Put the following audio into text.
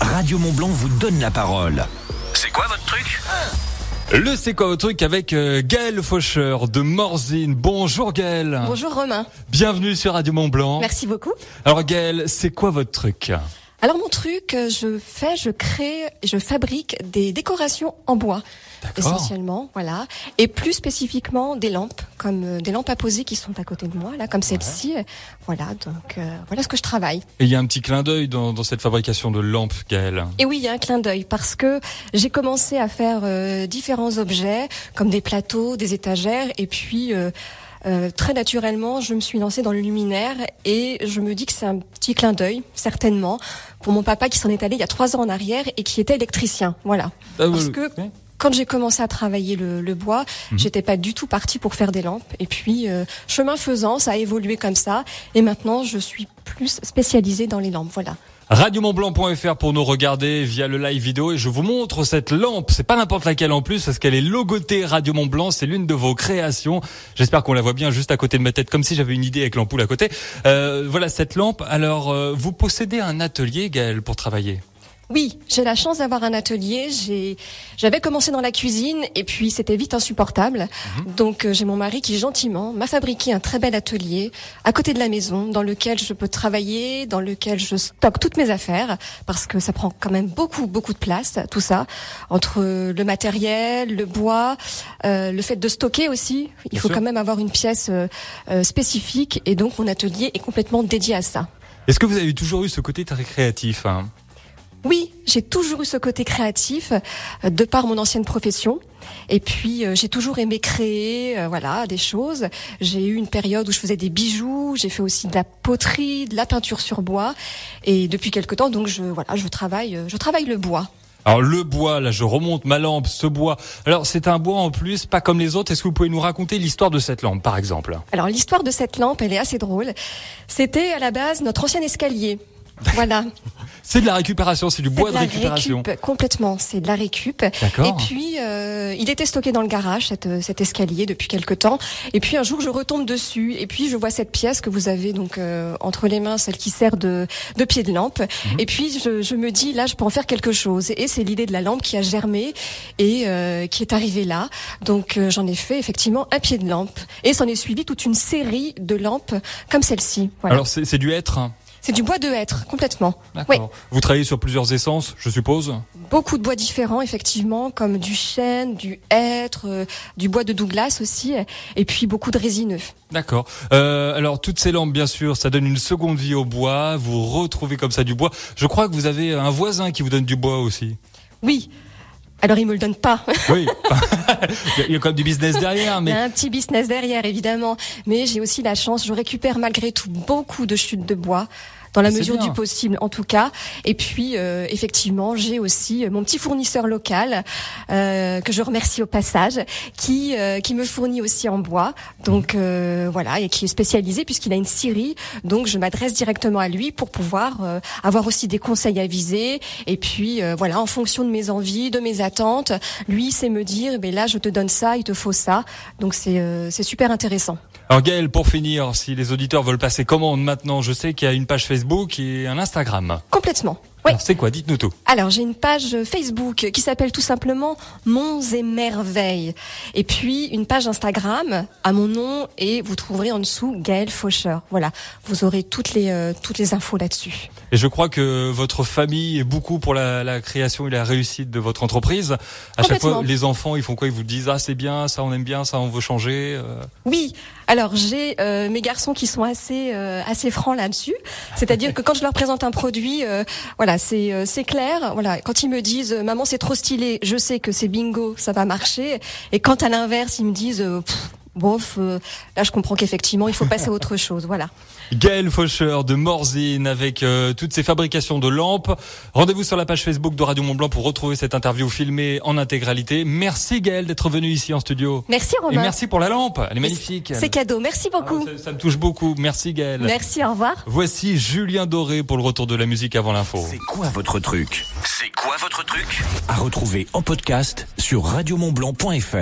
Radio Montblanc vous donne la parole. C'est quoi votre truc? Le C'est quoi votre truc avec euh, Gaël Faucheur de Morzine. Bonjour Gaël. Bonjour Romain. Bienvenue sur Radio Montblanc. Merci beaucoup. Alors Gaël, c'est quoi votre truc? Alors mon truc, euh, je fais, je crée, je fabrique des décorations en bois essentiellement, voilà, et plus spécifiquement des lampes, comme euh, des lampes à poser qui sont à côté de moi, là, comme celle-ci. Voilà, donc euh, voilà ce que je travaille. Et il y a un petit clin d'œil dans, dans, cette fabrication de lampes, Gaël. Et oui, il y a un clin d'œil parce que j'ai commencé à faire euh, différents objets, comme des plateaux, des étagères, et puis euh, très naturellement, je me suis lancée dans le luminaire et je me dis que c'est un petit clin d'œil, certainement, pour mon papa qui s'en est allé il y a trois ans en arrière et qui était électricien. Voilà. Ah, Parce que quand j'ai commencé à travailler le, le bois, mhm. j'étais pas du tout partie pour faire des lampes. Et puis, euh, chemin faisant, ça a évolué comme ça. Et maintenant, je suis plus spécialisée dans les lampes. Voilà radiomontblanc.fr pour nous regarder via le live vidéo et je vous montre cette lampe. C'est pas n'importe laquelle en plus parce qu'elle est logotée Radio Montblanc. C'est l'une de vos créations. J'espère qu'on la voit bien juste à côté de ma tête, comme si j'avais une idée avec l'ampoule à côté. Euh, voilà cette lampe. Alors, euh, vous possédez un atelier, Gaël, pour travailler? Oui, j'ai la chance d'avoir un atelier. J'avais commencé dans la cuisine et puis c'était vite insupportable. Mhm. Donc euh, j'ai mon mari qui gentiment m'a fabriqué un très bel atelier à côté de la maison dans lequel je peux travailler, dans lequel je stocke toutes mes affaires parce que ça prend quand même beaucoup beaucoup de place tout ça entre le matériel, le bois, euh, le fait de stocker aussi. Il faut quand même avoir une pièce euh, spécifique et donc mon atelier est complètement dédié à ça. Est-ce que vous avez toujours eu ce côté très créatif hein? Oui, j'ai toujours eu ce côté créatif euh, de par mon ancienne profession. Et puis euh, j'ai toujours aimé créer, euh, voilà, des choses. J'ai eu une période où je faisais des bijoux, j'ai fait aussi de la poterie, de la peinture sur bois. Et depuis quelque temps, donc je voilà, je travaille, je travaille le bois. Alors le bois, là je remonte ma lampe, ce bois. Alors c'est un bois en plus, pas comme les autres. Est-ce que vous pouvez nous raconter l'histoire de cette lampe, par exemple? Alors l'histoire de cette lampe, elle est assez drôle. C'était à la base notre ancien escalier. Voilà. C'est de la récupération, c'est du bois de, récupération. complètement, c'est de la récup. Et puis euh, il était stocké dans le garage cette, cet escalier depuis quelque temps. Et puis un jour je retombe dessus et puis je vois cette pièce que vous avez donc euh, entre les mains, celle qui sert de, de pied de lampe. Mhm. Et puis je, je, me dis là je peux en faire quelque chose. Et c'est l'idée de la lampe qui a germé et euh, qui est arrivée là. Donc euh, j'en ai fait effectivement un pied de lampe et s'en est suivi toute une série de lampes comme celle-ci. Voilà. Alors c'est du être. Hein. C'est du bois de hêtre, complètement. Oui. Vous travaillez sur plusieurs essences, je suppose Beaucoup de bois différents, effectivement, comme du chêne, du hêtre, euh, du bois de Douglas aussi, et puis beaucoup de résineux. D'accord. Euh, alors toutes ces lampes, bien sûr, ça donne une seconde vie au bois. Vous retrouvez comme ça du bois. Je crois que vous avez un voisin qui vous donne du bois aussi. Oui. Alors il me le donne pas. Oui. il y a quand même du business derrière, mais il y a un petit business derrière évidemment. Mais j'ai aussi la chance, je récupère malgré tout beaucoup de chutes de bois dans la mesure du possible en tout cas. Et puis euh, effectivement, j'ai aussi mon petit fournisseur local euh, que je remercie au passage, qui euh, qui me fournit aussi en bois. Donc euh, voilà, et qui est spécialisé puisqu'il a une scierie. Donc je m'adresse directement à lui pour pouvoir euh, avoir aussi des conseils avisés. Et puis voilà, en fonction de mes envies, de mes attentes, lui sait me dire, eh ben là je te donne ça, il te faut ça. Donc c'est c'est super intéressant. Alors Gaël, pour finir, si les auditeurs veulent passer commande maintenant, je sais qu'il y a une page Facebook et un Instagram. Complètement. Oui. C'est quoi Dites-nous tout. Alors j'ai une page Facebook qui s'appelle tout simplement Monts et Merveilles. Et puis une page Instagram à mon nom et vous trouverez en dessous Gaël Faucheur. Voilà, vous aurez toutes les euh, toutes les infos là-dessus. Et je crois que votre famille est beaucoup pour la, la création et la réussite de votre entreprise. À chaque fois, les enfants, ils font quoi? Ils vous disent ah c'est bien, ça on aime bien, ça on veut changer. Euh. Oui. Alors j'ai euh, mes garçons qui sont assez assez francs là-dessus. C'est-à-dire que quand je leur présente un produit, voilà c'est euh, c'est clair. Voilà, quand ils me disent euh, maman c'est trop stylé, je sais que c'est bingo, ça va marcher. Et quand à l'inverse ils me disent euh, bof, là je comprends qu'effectivement il faut passer à autre chose. Voilà. Gaël Faucheur de Morzine avec toutes ses fabrications de lampes. Rendez-vous sur la page Facebook de Radio Mont Blanc pour retrouver cette interview filmée en intégralité. Merci Gaël d'être venu ici en studio. Merci Romain. Et merci pour la lampe, elle est magnifique. C'est cadeau, merci beaucoup. Ah, ça, me touche beaucoup, merci Gaël. Merci, au revoir. Voici Julien Doré pour le retour de la musique avant l'info. C'est quoi votre truc? C'est quoi votre truc? À retrouver en podcast sur radiomontblanc.fr.